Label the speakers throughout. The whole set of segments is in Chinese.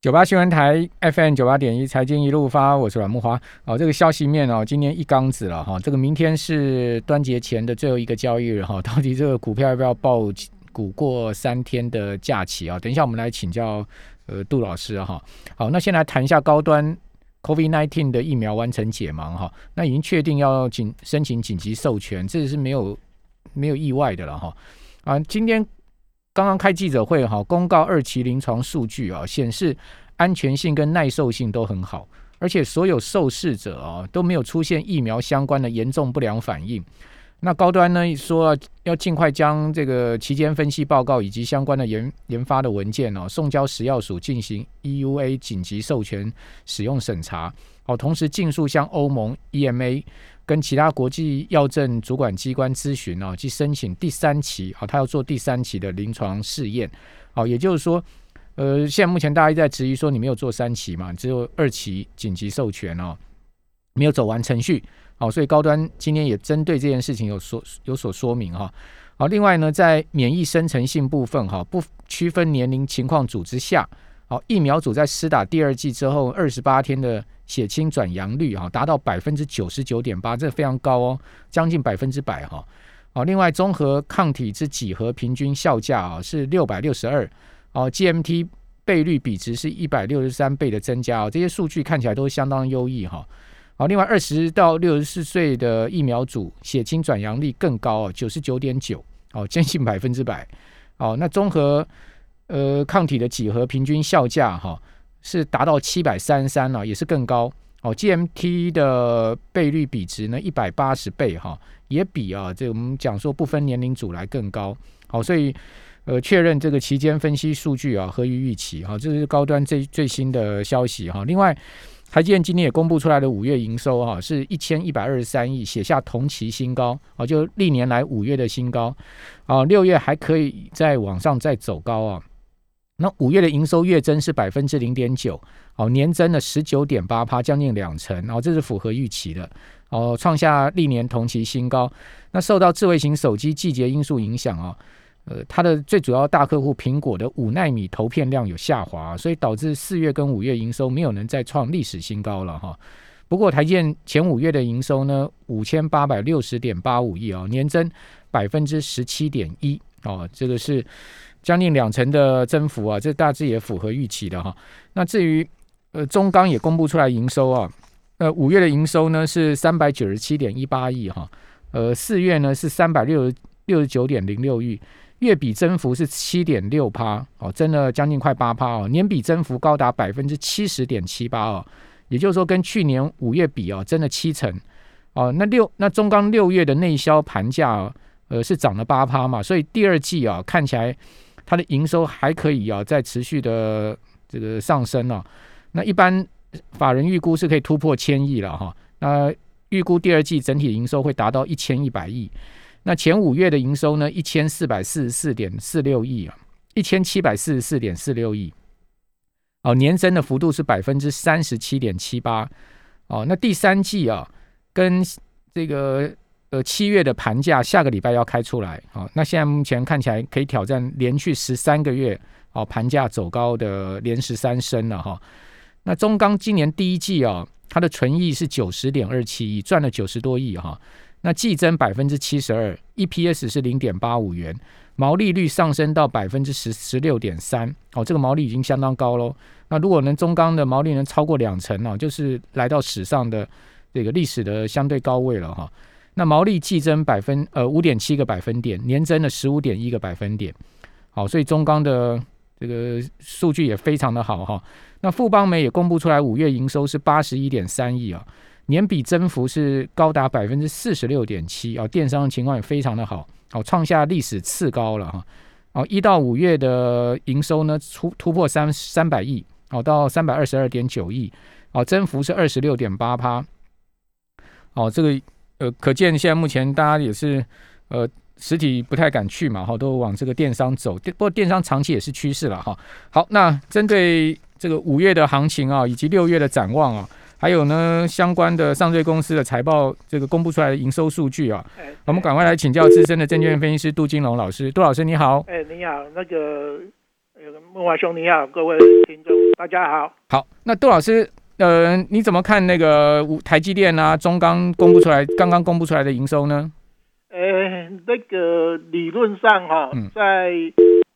Speaker 1: 九八新闻台 FM 九八点一财经一路发，我是阮木花。哦，这个消息面哦，今天一缸子了哈。这个明天是端节前的最后一个交易日哈，到底这个股票要不要报股过三天的假期啊？等一下我们来请教呃杜老师哈。好，那先来谈一下高端 COVID nineteen 的疫苗完成解盲哈。那已经确定要紧申请紧急授权，这是没有没有意外的了哈。啊，今天。刚刚开记者会哈，公告二期临床数据啊，显示安全性跟耐受性都很好，而且所有受试者啊都没有出现疫苗相关的严重不良反应。那高端呢说要尽快将这个期间分析报告以及相关的研研发的文件哦送交食药署进行 EUA 紧急授权使用审查，好，同时尽速向欧盟 EMA。跟其他国际药政主管机关咨询哦，去申请第三期啊，他要做第三期的临床试验，好，也就是说，呃，现在目前大家在质疑说你没有做三期嘛，只有二期紧急授权哦，没有走完程序，好，所以高端今天也针对这件事情有所有所说明哈，好，另外呢，在免疫生成性部分哈，不区分年龄情况组之下，好，疫苗组在施打第二剂之后二十八天的。血清转阳率哈达到百分之九十九点八，这非常高哦，将近百分之百哈。哦，另外综合抗体之几何平均效价啊是六百六十二，哦，GMT 倍率比值是一百六十三倍的增加哦，这些数据看起来都相当优异哈。好，另外二十到六十四岁的疫苗组血清转阳率更高哦，九十九点九，哦，接近百分之百。哦，那综合呃抗体的几何平均效价哈。是达到七百三十三了，也是更高哦。GMT 的倍率比值呢，一百八十倍哈，也比啊这我们讲说不分年龄组来更高。好，所以呃确认这个期间分析数据啊合于预期哈，这是高端最最新的消息哈。另外，台积电今天也公布出来的五月营收哈是一千一百二十三亿，写下同期新高啊，就历年来五月的新高啊，六月还可以再往上再走高啊。那五月的营收月增是百分之零点九，哦，年增了十九点八趴，将近两成，哦这是符合预期的，哦，创下历年同期新高。那受到智慧型手机季节因素影响啊，呃，它的最主要大客户苹果的五纳米投片量有下滑，所以导致四月跟五月营收没有能再创历史新高了哈。不过台建前五月的营收呢，五千八百六十点八五亿啊，年增百分之十七点一，哦，这个是。将近两成的增幅啊，这大致也符合预期的哈。那至于呃中钢也公布出来营收啊，呃五月的营收呢是三百九十七点一八亿哈，呃四月呢是三百六十六十九点零六亿，月比增幅是七点六趴哦，增了将近快八趴哦，年比增幅高达百分之七十点七八哦，也就是说跟去年五月比哦，增了七成哦。那六那中钢六月的内销盘价呃是涨了八趴嘛，所以第二季啊看起来。它的营收还可以啊，在持续的这个上升哦。那一般法人预估是可以突破千亿了哈。那预估第二季整体营收会达到一千一百亿。那前五月的营收呢，一千四百四十四点四六亿啊，一千七百四十四点四六亿。哦，年增的幅度是百分之三十七点七八。哦，那第三季啊，跟这个。呃，七月的盘价下个礼拜要开出来，哦，那现在目前看起来可以挑战连续十三个月哦盘价走高的连十三升了哈。那中钢今年第一季啊，它的纯益是九十点二七亿，赚了九十多亿哈。那季增百分之七十二，EPS 是零点八五元，毛利率上升到百分之十十六点三，哦，这个毛利已经相当高喽。那如果能中钢的毛利能超过两成哦，就是来到史上的这个历史的相对高位了哈。那毛利季增百分呃五点七个百分点，年增了十五点一个百分点，好，所以中钢的这个数据也非常的好哈。那富邦美也公布出来，五月营收是八十一点三亿啊，年比增幅是高达百分之四十六点七啊，电商情况也非常的好，好创下历史次高了哈。哦，一到五月的营收呢突突破三三百亿，好到三百二十二点九亿，哦，增幅是二十六点八趴，哦，这个。呃，可见现在目前大家也是，呃，实体不太敢去嘛，哈，都往这个电商走。不过电商长期也是趋势了，哈。好，那针对这个五月的行情啊，以及六月的展望啊，还有呢相关的上税公司的财报这个公布出来的营收数据啊，我们赶快来请教资深的证券分析师杜金龙老师。杜老师你好。
Speaker 2: 哎，你好，那个木华兄你好，各位听众大家好。
Speaker 1: 好，那杜老师，呃，你怎么看那个台积电啊、中钢公布出来刚刚公布出来的营收呢？
Speaker 2: 呃，那个理论上哈，在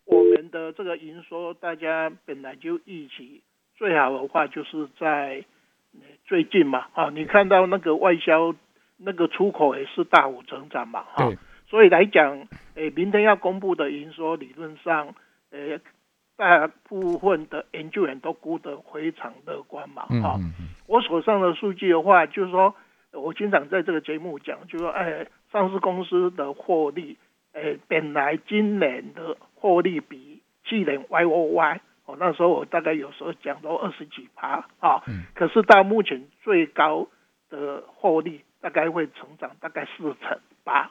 Speaker 2: 我们的这个营收，大家本来就预期最好的话，就是在最近嘛，啊，你看到那个外销那个出口也是大幅成长嘛，哈，所以来讲，诶，明天要公布的营收，理论上，诶。大部分的研究员都估得非常乐观嘛，哈。我手上的数据的话，就是说，我经常在这个节目讲，就说，哎，上市公司的获利，哎，本来今年的获利比去年 Y O Y，哦，那时候我大概有时候讲到二十几趴啊，可是到目前最高的获利大概会成长大概四成八，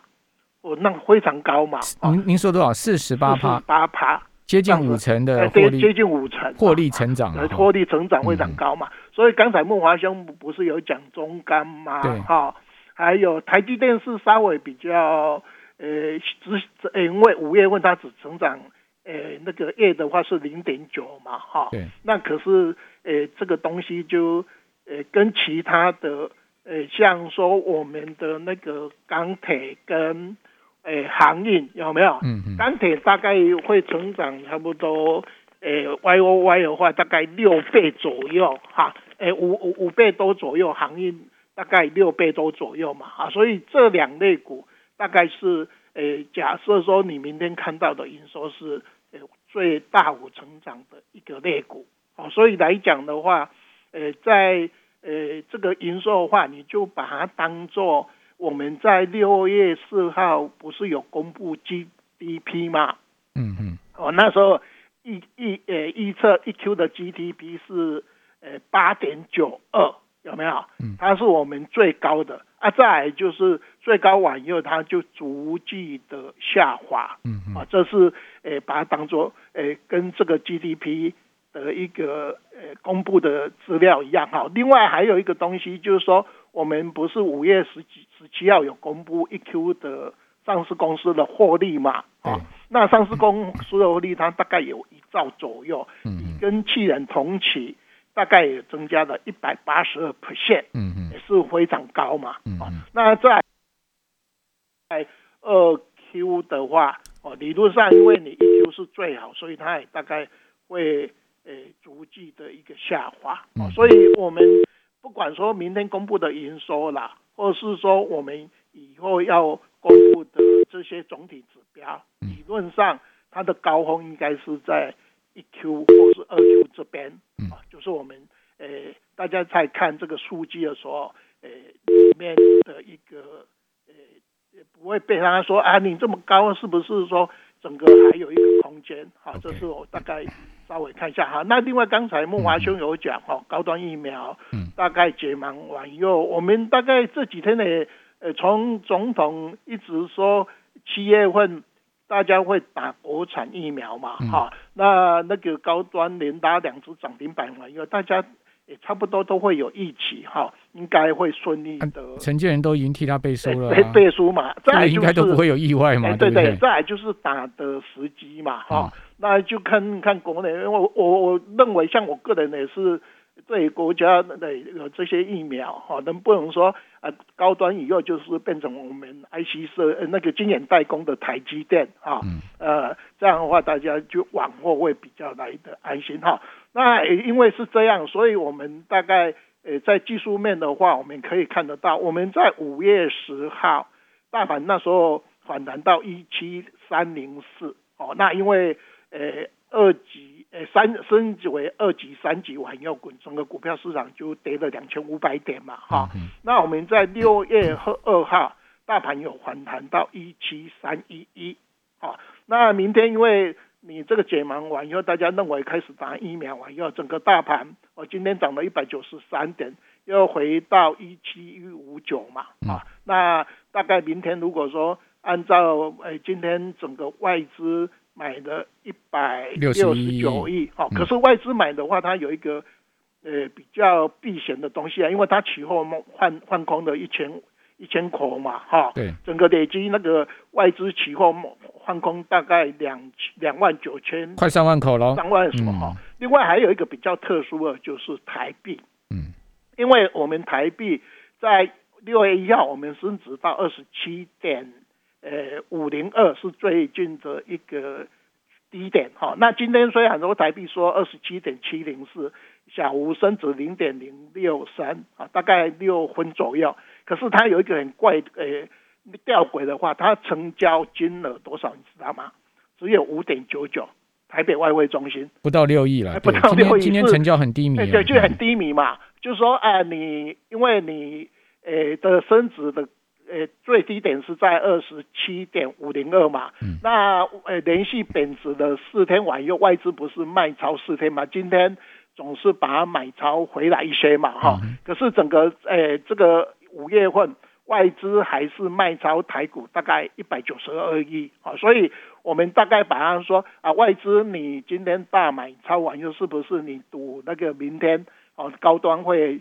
Speaker 2: 哦，那非常高嘛。
Speaker 1: 您您说多少？四十八趴？
Speaker 2: 八趴。
Speaker 1: 接近五成的获利，
Speaker 2: 接近五成
Speaker 1: 获利成长，
Speaker 2: 获利成长非常高嘛。所以刚才孟华兄不是有讲中钢吗？哈，还有台积电是稍微比较，呃，只因为五月份它只成长，呃，那个 A 的话是零点九嘛，哈。
Speaker 1: 对。
Speaker 2: 那可是，呃，这个东西就，呃，跟其他的，呃，像说我们的那个钢铁跟。诶，航运有没有？嗯嗯。钢铁大概会成长差不多，诶，Y O Y 的话大概六倍左右，哈，诶，五五五倍多左右，航运大概六倍多左右嘛，啊，所以这两类股大概是，诶，假设说你明天看到的营收是，诶，最大幅成长的一个类股，哦，所以来讲的话，呃，在，呃，这个营收的话，你就把它当做。我们在六月四号不是有公布 GDP 吗？嗯嗯，哦，那时候预预呃预测一 Q 的 GDP 是呃八点九二，有没有？嗯，它是我们最高的啊。再就是最高完以后，它就逐季的下滑。嗯嗯，啊，这是呃把它当做呃跟这个 GDP 的一个呃公布的资料一样哈。另外还有一个东西就是说。我们不是五月十几十七号有公布一 Q 的上市公司的获利嘛？啊，那上市公司的获利它大概有一兆左右，嗯，跟去年同期大概也增加了一百八十二 percent，嗯嗯，也是非常高嘛，啊，那在在二 Q 的话，哦，理论上因为你一 Q 是最好，所以它也大概会诶逐季的一个下滑，哦，所以我们。不管说明天公布的营收啦，或是说我们以后要公布的这些总体指标，理论上它的高峰应该是在一 Q 或是二 Q 这边啊，就是我们呃大家在看这个数据的时候，呃里面的一个呃不会被他说啊你这么高是不是说整个还有一个空间？好，这是我大概。稍微看一下哈，那另外刚才孟华兄有讲哈，高端疫苗，嗯，大概解盲完以后，我们大概这几天呢，呃，从总统一直说七月份大家会打国产疫苗嘛，哈，那那个高端连打两只涨停板完以后，大家也差不多都会有一起哈，应该会顺利的。
Speaker 1: 承建人都已经替他背书了，
Speaker 2: 背背书嘛，再
Speaker 1: 应该都不会有意外嘛，
Speaker 2: 对
Speaker 1: 对？
Speaker 2: 再就是打的时机嘛，哈。那就看看国内，因为我我认为，像我个人也是对国家的有这些疫苗哈，能不能说啊高端以后就是变成我们 IC 设那个晶圆代工的台积电啊，呃这样的话大家就往后会比较来的安心哈。那因为是这样，所以我们大概呃在技术面的话，我们可以看得到，我们在五月十号大盘那时候反弹到一七三零四哦，那因为呃，二级呃三升级为二级、三级完以后，整个股票市场就跌了两千五百点嘛，哈。那我们在六月二号，大盘有反弹到一七三一一，好。那明天因为你这个解盲完以后，大家认为开始打疫苗完以后，整个大盘我今天涨了一百九十三点，又回到一七一五九嘛，啊。那大概明天如果说按照呃今天整个外资。买的一百六十九亿，哦，可是外资买的话，它有一个呃比较避险的东西啊，因为它期货换换空的一千一千口嘛，哈，
Speaker 1: 对，
Speaker 2: 整个累积那个外资期货换空大概两两万九千，
Speaker 1: 快三万口了，
Speaker 2: 三万什么哈？另外还有一个比较特殊的，就是台币，
Speaker 1: 嗯，
Speaker 2: 因为我们台币在六月一号我们升值到二十七点，呃，五零二是最近的一个低点哈。那今天虽然说台币说二十七点七零四。小吴升值零点零六三啊，大概六分左右。可是它有一个很怪呃吊诡的话，它成交金额多少你知道吗？只有五点九九，台北外汇中心
Speaker 1: 不到六亿了，
Speaker 2: 不到六亿，
Speaker 1: 今天成交很低迷，
Speaker 2: 对，就很低迷嘛。就是说，哎，你因为你呃的升值的呃最低点是在二十七点五零二嘛，那呃连续贬值的四天晚又外资不是卖超四天嘛，今天。总是把它买超回来一些嘛，哈。可是整个诶，这个五月份外资还是卖超台股大概一百九十二亿啊，所以我们大概把它说啊，外资你今天大买超完又是不是你赌那个明天哦高端会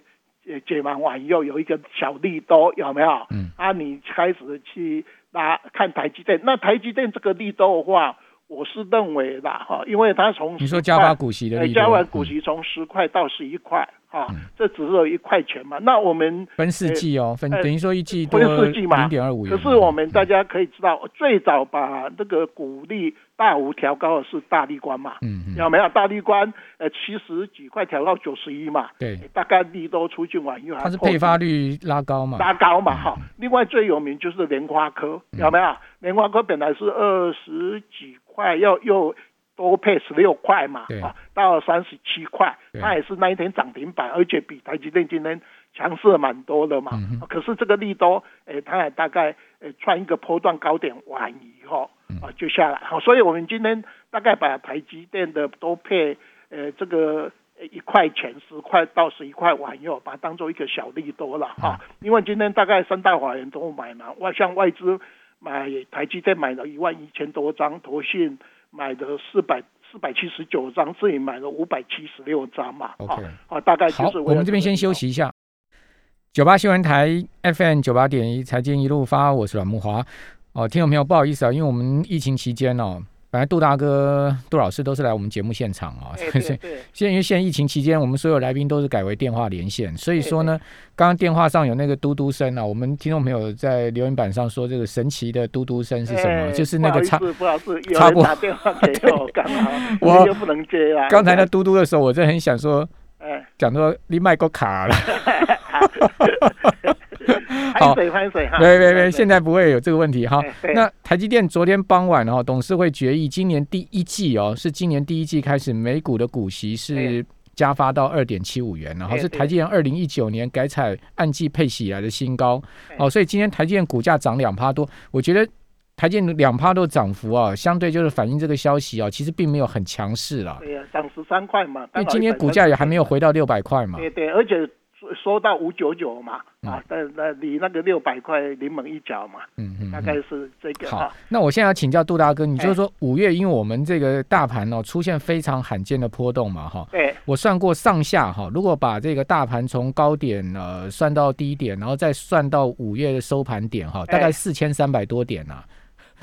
Speaker 2: 解完完又有一个小利多有没有？
Speaker 1: 嗯。
Speaker 2: 啊，你开始去拿看台积电，那台积电这个利多的话。我是认为的哈，因为它从
Speaker 1: 你说加发股息的，
Speaker 2: 加完股息从十块到十一块。啊，这只是有一块钱嘛？那我们
Speaker 1: 分四季哦，分等于说一季
Speaker 2: 分四季嘛，
Speaker 1: 零点二五
Speaker 2: 元。可是我们大家可以知道，最早把这个股利大幅调高的是大力关嘛，
Speaker 1: 嗯，
Speaker 2: 有没有？大力关呃七十几块调到九十一嘛，
Speaker 1: 对，
Speaker 2: 大概利都出去玩，因为
Speaker 1: 它是配发率拉高嘛，
Speaker 2: 拉高嘛，哈。另外最有名就是莲花科，有没有？莲花科本来是二十几块，要又。多配十六块嘛，啊，到三十七块，它也是那一天涨停板，而且比台积电今天强势蛮多的嘛。可是这个利多，诶，它也大概诶穿一个波段高点完以后啊就下来。好，所以我们今天大概把台积电的多配呃这个一块钱十块到十一块完以后，把它当做一个小利多了哈。因为今天大概三大法人都买嘛，外像外资买台积电买了一万一千多张，投信。买的四百四百七十九张，自己买了五百七十六张嘛。
Speaker 1: OK，
Speaker 2: 好，大概就是
Speaker 1: 我们这边先休息一下。九八新闻台 FM 九八点一财经一路发，我是阮木华。哦，听众朋友，不好意思啊，因为我们疫情期间哦。本来杜大哥、杜老师都是来我们节目现场啊，
Speaker 2: 对对
Speaker 1: 现在因为现在疫情期间，我们所有来宾都是改为电话连线，所以说呢，刚刚电话上有那个嘟嘟声啊，我们听众朋友在留言板上说这个神奇的嘟嘟声是什么？就是那个插
Speaker 2: 插播打电话给我，刚好我又不能接啊。
Speaker 1: 刚才那嘟嘟的时候，我就很想说，哎，讲说你麦够卡了。
Speaker 2: 好，水翻水哈，
Speaker 1: 没没没，现在不会有这个问题哈。那台积电昨天傍晚哈，董事会决议，今年第一季哦，是今年第一季开始，每股的股息是加发到二点七五元，然后是台积电二零一九年改采按季配息以来的新高。哦，所以今天台积电股价涨两趴多，我觉得台积电两趴多涨幅啊，相对就是反映这个消息啊，其实并没有很强势了。
Speaker 2: 对呀，涨十三块嘛，因为
Speaker 1: 今天股价也还没有回到六百块嘛。
Speaker 2: 对对，而且。说到五九九嘛，啊，但那你那个六百块临门一脚嘛，
Speaker 1: 嗯嗯，
Speaker 2: 大概是这个。
Speaker 1: 好，那我现在要请教杜大哥，你就是说五月，因为我们这个大盘哦出现非常罕见的波动嘛，哈，
Speaker 2: 对，
Speaker 1: 我算过上下哈，如果把这个大盘从高点呃算到低点，然后再算到五月的收盘点哈，大概四千三百多点呐。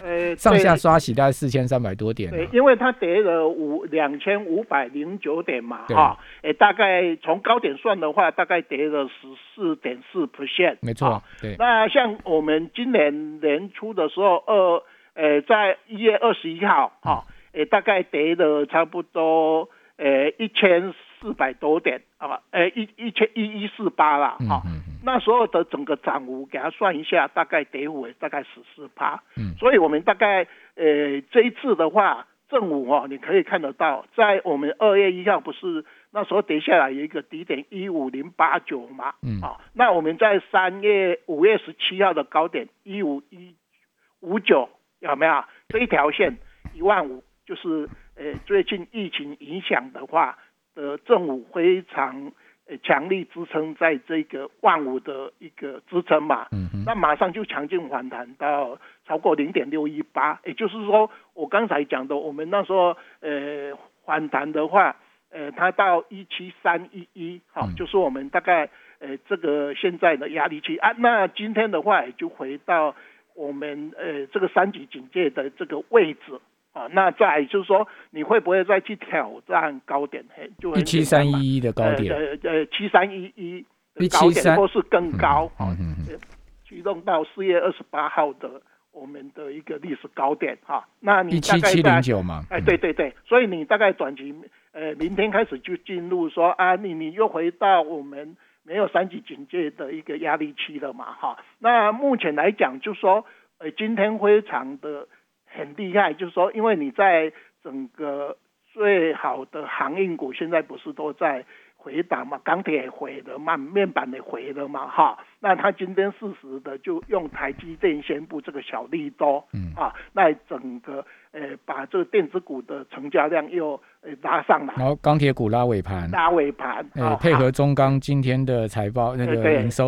Speaker 2: 呃，
Speaker 1: 上下刷洗大概四千三百多点，
Speaker 2: 对，因为它跌了五两千五百零九点嘛，哈，诶，大概从高点算的话，大概跌了十四点四 percent，
Speaker 1: 没错，对。
Speaker 2: 那像我们今年年初的时候，二，呃，在一月二十一号，哈，诶，大概跌了差不多，呃，一千。四百多点啊，呃，一一千一一四八了，哈，那时候的整个涨幅给它算一下，大概跌幅大概十四趴，
Speaker 1: 嗯，
Speaker 2: 所以我们大概呃这一次的话，正午哦，你可以看得到，在我们二月一号不是那时候跌下来有一个低点一五零八九嘛，
Speaker 1: 嗯，
Speaker 2: 啊，那我们在三月五月十七号的高点一五一五九有没有？这一条线一万五，就是呃最近疫情影响的话。呃，正午非常呃强力支撑，在这个万五的一个支撑嘛，
Speaker 1: 嗯
Speaker 2: 那马上就强劲反弹到超过零点六一八，也就是说，我刚才讲的，我们那时候呃反弹的话，呃，它到一七三一一，好，就是我们大概呃这个现在的压力区啊。那今天的话，也就回到我们呃这个三级警戒的这个位置啊。那再就是说，你会不会再去挑战高点？嘿，就
Speaker 1: 一七三一一的高点，
Speaker 2: 呃呃七三一一的高点，或是更高嗯嗯嗯，驱动到四月二十八号的。我们的一个历史高点哈，那你大概
Speaker 1: 在
Speaker 2: 哎，对对对，所以你大概短期呃，明天开始就进入说啊，你你又回到我们没有三级警戒的一个压力期了嘛哈。那目前来讲，就说呃，今天非常的很厉害，就是说，因为你在整个最好的航运股，现在不是都在。回档嘛，钢铁也回了嘛，面板也回了嘛，哈，那他今天适时的就用台积电宣布这个小利多，嗯。啊，那整个呃把这个电子股的成交量又呃拉上来，
Speaker 1: 然后钢铁股拉尾盘，
Speaker 2: 拉尾盘，
Speaker 1: 呃配合中钢今天的财报那个营收，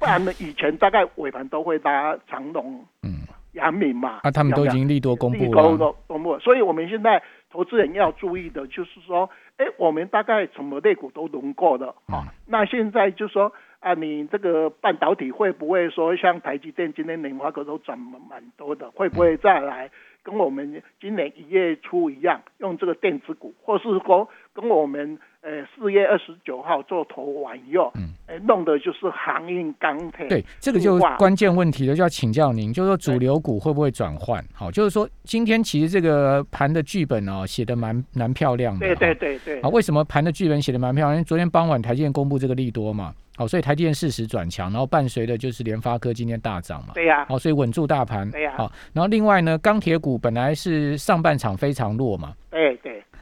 Speaker 2: 不然呢以前大概尾盘都会拉长龙，嗯，阳明嘛，
Speaker 1: 啊他们都已经利多公布了，
Speaker 2: 公布，所以我们现在投资人要注意的就是说。哎，我们大概什么类股都轮过的，哈。那现在就说啊，你这个半导体会不会说像台积电今天年化股都涨蛮多的，会不会再来跟我们今年一月初一样，用这个电子股，或是说跟我们？呃，四月二十九号做头完右，嗯，哎，弄的就是航运钢铁。
Speaker 1: 对，这个就关键问题了，就要请教您，就是说主流股会不会转换？好，就是说今天其实这个盘的剧本哦，写的蛮蛮漂亮的。
Speaker 2: 对对对对。
Speaker 1: 好，为什么盘的剧本写的蛮漂亮？因为昨天傍晚台积电公布这个利多嘛，好，所以台积电事实转强，然后伴随的就是联发科今天大涨嘛。
Speaker 2: 对呀。
Speaker 1: 好，所以稳住大盘。
Speaker 2: 对呀。
Speaker 1: 好，然后另外呢，钢铁股本来是上半场非常弱嘛。
Speaker 2: 对对。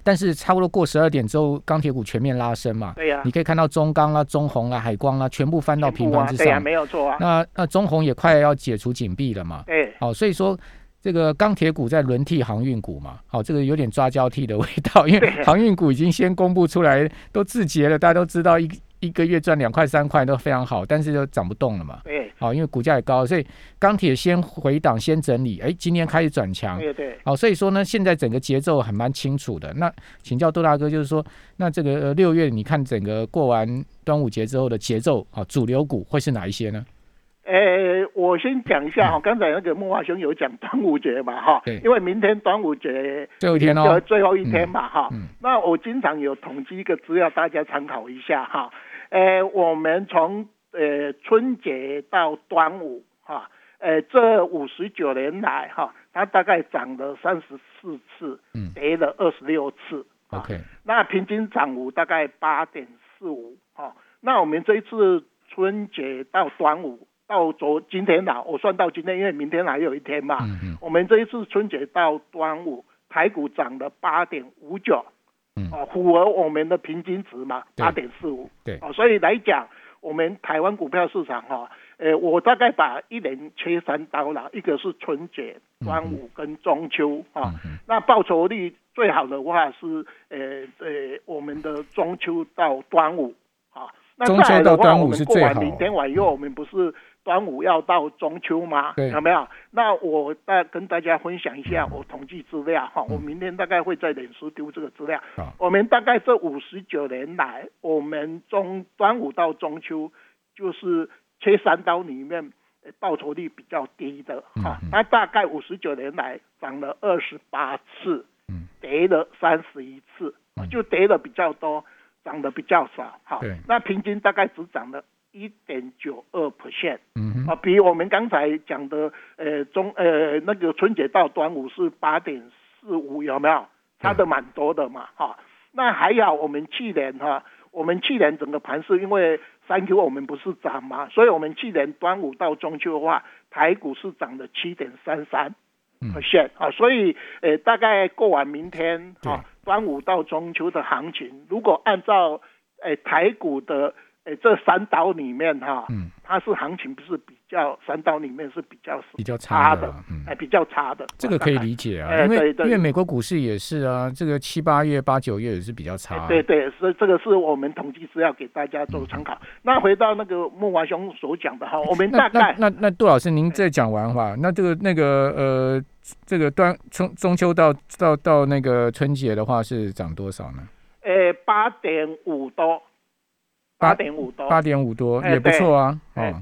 Speaker 1: 但是差不多过十二点之后，钢铁股全面拉升嘛。
Speaker 2: 对呀，
Speaker 1: 你可以看到中钢啊、中红啊、海光啊，全部翻到平盘之上。对
Speaker 2: 呀，没有错啊。
Speaker 1: 那那中红也快要解除紧闭了嘛。
Speaker 2: 对。
Speaker 1: 好，所以说这个钢铁股在轮替航运股嘛。好，这个有点抓交替的味道，因为航运股已经先公布出来都自结了，大家都知道一。一个月赚两块三块都非常好，但是就涨不动了嘛。
Speaker 2: 对，
Speaker 1: 好，因为股价也高，所以钢铁先回档，先整理。哎，今天开始转强。
Speaker 2: 对对。
Speaker 1: 好，所以说呢，现在整个节奏还蛮清楚的。那请教杜大哥，就是说，那这个六月你看整个过完端午节之后的节奏，啊，主流股会是哪一些呢？
Speaker 2: 呃，我先讲一下哈，刚才那个木华兄有讲端午节嘛哈，因为明天端午节
Speaker 1: 最后一天哦，
Speaker 2: 最后一天嘛哈。那我经常有统计一个资料，大家参考一下哈。呃，我们从呃春节到端午哈，呃这五十九年来哈，它大概涨了三十四次，嗯，跌了二十六次
Speaker 1: ，OK，
Speaker 2: 那平均涨幅大概八点四五哈。那我们这一次春节到端午到昨今天啦，我算到今天，因为明天还有一天嘛，嗯嗯，我们这一次春节到端午，台股涨了八点五九。哦，符合我们的平均值嘛，八点四五。
Speaker 1: 对，
Speaker 2: 哦，所以来讲，我们台湾股票市场哈，呃，我大概把一年切三刀啦，一个是春节、端午跟中秋啊。那报酬率最好的话是，呃呃，我们的中秋到端午啊。那再来的话，我们过完明天晚又，我们不是。端午要到中秋吗？有没有？那我大跟大家分享一下我统计资料哈。我明天大概会在脸书丢这个资料。我们大概这五十九年来，我们中端午到中秋就是切三刀里面报酬率比较低的哈。那大概五十九年来涨了二十八次，跌了三十一次，就跌的比较多，涨的比较少。好，那平均大概只涨了。一点九二 percent，嗯啊，比我们刚才讲的，呃，中呃那个春节到端午是八点四五，有没有？差的蛮多的嘛，哈。那还好，我们去年哈，我们去年整个盘是因为三 Q 我们不是涨嘛，所以我们去年端午到中秋的话，台股是涨了七点三三 percent 啊，所以呃大概过完明天哈，端午到中秋的行情，如果按照呃台股的。哎，这三刀里面哈，嗯，它是行情不是比较三刀里面是比较
Speaker 1: 比较差
Speaker 2: 的，嗯哎，比较差的，
Speaker 1: 这个可以理解啊，因为因为美国股市也是啊，这个七八月、八九月也是比较差，
Speaker 2: 对对，所以这个是我们统计资料给大家做参考。那回到那个木华兄所讲的哈，我们大概
Speaker 1: 那那杜老师您再讲完话，那这个那个呃，这个端从中秋到到到那个春节的话是涨多少呢？
Speaker 2: 呃，八点五多。八点五多，
Speaker 1: 八点五多也不错啊。
Speaker 2: 哎，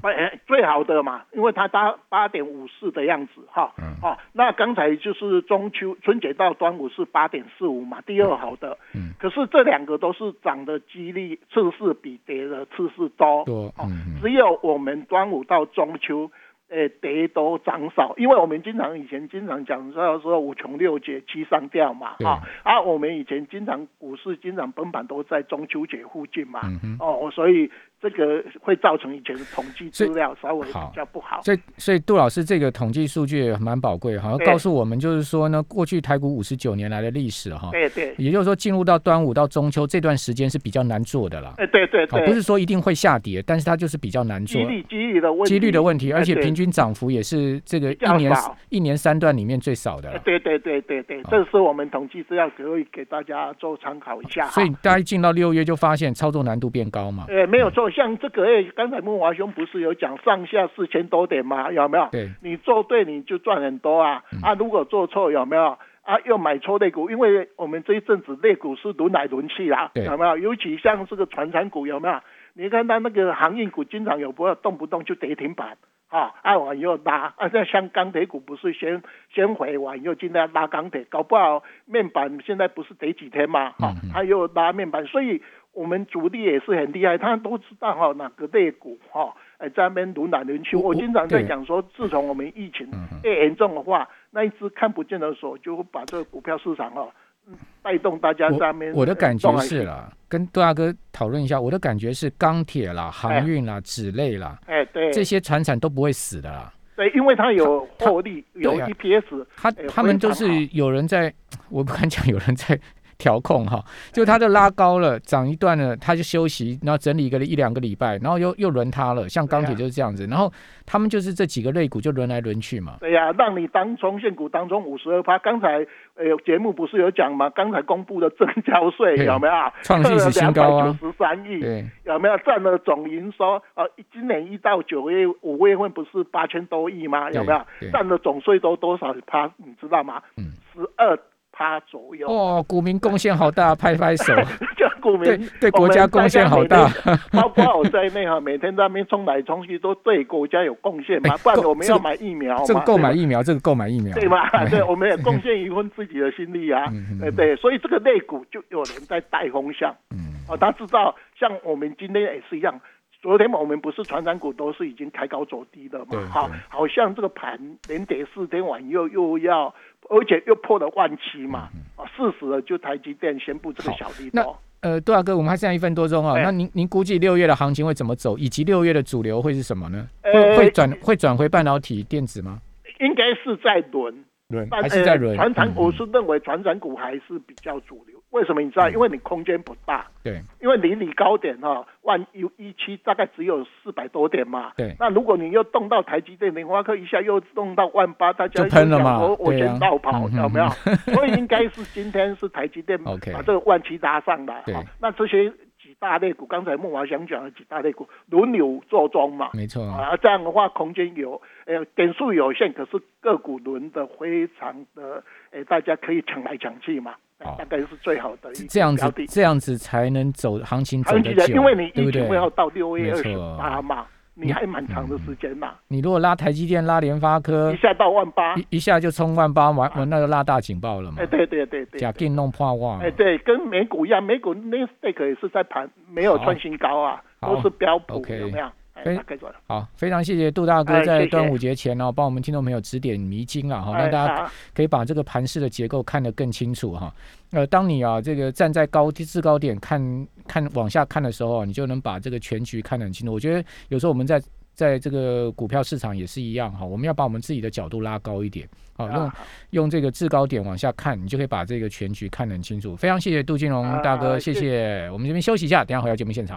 Speaker 2: 最好的嘛，因为它八八点五四的样子哈。嗯。哦，那刚才就是中秋春节到端午是八点四五嘛，第二好的。嗯。可是这两个都是涨的几率次数比跌的次数多。
Speaker 1: 多。嗯。
Speaker 2: 只有我们端午到中秋。诶，跌多涨少，因为我们经常以前经常讲说说五穷六绝七上吊嘛，哈，啊，我们以前经常股市经常崩盘都在中秋节附近嘛，哦，所以。这个会造成以前的统计资料稍微比较不好，
Speaker 1: 所以所以杜老师这个统计数据蛮宝贵，好像告诉我们就是说呢，过去台股五十九年来的历史哈，
Speaker 2: 对对，
Speaker 1: 也就是说进入到端午到中秋这段时间是比较难做的啦，
Speaker 2: 哎对对对，
Speaker 1: 不是说一定会下跌，但是它就是比较难做，
Speaker 2: 几率几率的问
Speaker 1: 几率的问题，而且平均涨幅也是这个一年一年三段里面最少的，
Speaker 2: 对对对对对，这是我们统计资料可以给大家做参考一下，
Speaker 1: 所以大家进到六月就发现操作难度变高嘛，
Speaker 2: 哎没有错，像这个哎。刚才木华兄不是有讲上下四千多点吗？有没有？
Speaker 1: 对，
Speaker 2: 你做对你就赚很多啊！啊，如果做错有没有？啊，又买错类股，因为我们这一阵子类股是轮来轮去啦，有没有？尤其像这个传产股有没有？你看它那个航运股经常有不要动不动就跌停板，啊，按完又拉，啊，像像钢铁股不是先先回完又今天拉钢铁，搞不好面板现在不是跌几天吗？哈，它又拉面板，所以。我们主力也是很厉害，他都知道哈哪个类股哈，哎在那边轮来轮去。我经常在讲说，自从我们疫情越严重的话，那一只看不见的手就会把这个股票市场哈带动大家在那边。
Speaker 1: 我的感觉是啦，跟杜大哥讨论一下，我的感觉是钢铁啦、航运啦、纸类啦，
Speaker 2: 哎对，
Speaker 1: 这些船产都不会死的啦。
Speaker 2: 对，因为它有获利，有 EPS，
Speaker 1: 他他们都是有人在，我不敢讲有人在。调控哈，就它就拉高了，涨一段呢，它就休息，然后整理一个一两个礼拜，然后又又轮它了。像钢铁就是这样子，然后他们就是这几个类股就轮来轮去嘛。
Speaker 2: 对呀，让你当中现股当中五十二趴。刚才呃节目不是有讲吗？刚才公布的增交税有没有？
Speaker 1: 创历史新高
Speaker 2: 啊！九十三亿，有没有占了总营收？呃，今年一到九月五月份不是八千多亿吗？有没有？占了总税都多少趴？你知道吗？嗯，十二。趴左右
Speaker 1: 哦，股民贡献好大，拍拍手。
Speaker 2: 叫股民
Speaker 1: 对对国家贡献好大，
Speaker 2: 包括我在内哈，每天在那边冲来冲去，都对国家有贡献嘛。不然我们要买疫苗，
Speaker 1: 这个购买疫苗，这个购买疫苗，
Speaker 2: 对吧？对，我们也贡献一份自己的心力啊。对对，所以这个内股就有人在带风向。嗯，哦，他知道，像我们今天也是一样。昨天我们不是传染股都是已经开高走低的嘛？好，好像这个盘连跌四天晚又又要。而且又破了万七嘛，啊，事实了就台积电宣布这个小利多。
Speaker 1: 呃，杜大哥，我们还剩下一分多钟啊，那您您估计六月的行情会怎么走，以及六月的主流会是什么呢？会会转会转回半导体电子吗？
Speaker 2: 应该是在轮
Speaker 1: 轮，还是在轮？
Speaker 2: 船长，我是认为船长股还是比较主流。为什么你知道？因为你空间不大，
Speaker 1: 对，
Speaker 2: 因为离你高点哈，万一一期大概只有四百多点嘛，
Speaker 1: 对。
Speaker 2: 那如果你又动到台积电、联发科一下又动到万八，大家
Speaker 1: 就喷了嘛，
Speaker 2: 我我先倒跑，有没有？所以应该是今天是台积电 把这个万七拉上来，
Speaker 1: 对。
Speaker 2: 那这些几大类股，刚才孟华想讲的几大类股轮流做庄嘛，
Speaker 1: 没错。
Speaker 2: 啊，这样的话空间有，呃，点数有限，可是个股轮的非常的，呃，大家可以抢来抢去嘛。大概是最好的
Speaker 1: 这样子，这样子才能走行情走得久，
Speaker 2: 因为你一定会要到六月二十八嘛，你还蛮长的时间嘛。
Speaker 1: 你如果拉台积电、拉联发科，
Speaker 2: 一下到万八，
Speaker 1: 一一下就冲万八，完完那就拉大警报了嘛。
Speaker 2: 哎，对对对对，
Speaker 1: 假定弄破万。
Speaker 2: 哎，对，跟美股一样，美股那 stake 也是在盘，没有创新高啊，都是标普，有没有？非
Speaker 1: 好，非常谢谢杜大哥在端午节前哦，帮我们听众朋友指点迷津啊，哈，让大家可以把这个盘势的结构看得更清楚哈。呃，当你啊这个站在高制高点看看往下看的时候，你就能把这个全局看得很清楚。我觉得有时候我们在在这个股票市场也是一样哈，我们要把我们自己的角度拉高一点，好用用这个制高点往下看，你就可以把这个全局看得很清楚。非常谢谢杜金龙大哥，谢谢。我们这边休息一下，等下回到节目现场。